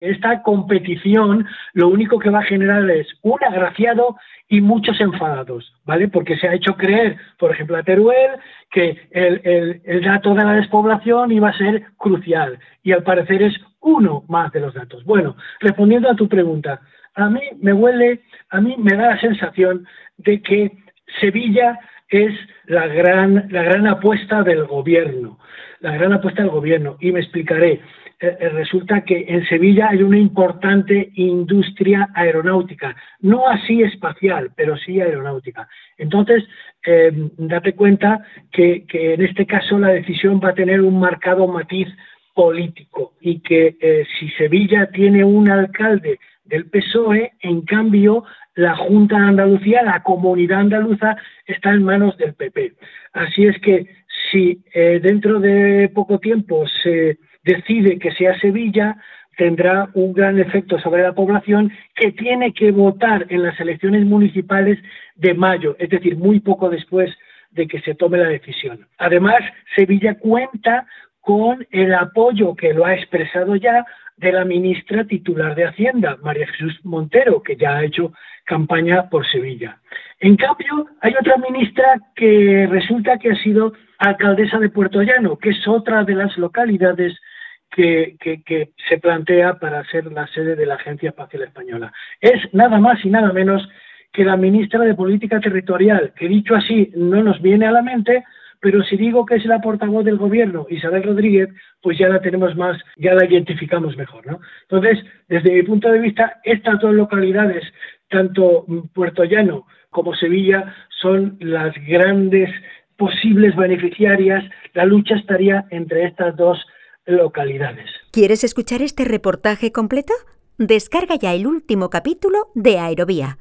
Esta competición lo único que va a generar es un agraciado y muchos enfadados, ¿vale? Porque se ha hecho creer, por ejemplo, a Teruel que el, el, dato de la despoblación iba a ser crucial y al parecer es uno más de los datos. Bueno, respondiendo a tu pregunta, a mí me huele, a mí me da la sensación de que Sevilla es la gran, la gran apuesta del gobierno, la gran apuesta del gobierno, y me explicaré. Eh, eh, resulta que en Sevilla hay una importante industria aeronáutica, no así espacial, pero sí aeronáutica. Entonces, eh, date cuenta que, en este caso la decisión va a tener un marcado matiz político y que si Sevilla tiene un alcalde del PSOE, en cambio la Junta de Andalucía, la comunidad andaluza, está en manos del PP. Así es que si dentro de poco tiempo se decide que sea Sevilla, tendrá un gran efecto sobre la población que tiene que votar en las elecciones municipales de mayo, es decir, muy poco después de que se tome la decisión. Además, Sevilla cuenta con el apoyo que lo ha expresado ya de la ministra titular de Hacienda, María Jesús Montero, que ya ha hecho campaña por Sevilla. En cambio, hay otra ministra que resulta que ha sido alcaldesa de Puerto Llano, que es otra de las localidades que, se plantea para ser la sede de la Agencia Espacial Española. Es nada más y nada menos que la ministra de Política Territorial, que dicho así no nos viene a la mente, pero si digo que es la portavoz del gobierno, Isabel Rodríguez, pues ya la tenemos más, ya la identificamos mejor, ¿no? Entonces, desde mi punto de vista, estas dos localidades, tanto Puerto Llano como Sevilla, son las grandes posibles beneficiarias. La lucha estaría entre estas dos localidades. ¿Quieres escuchar este reportaje completo? Descarga ya el último capítulo de Aerovía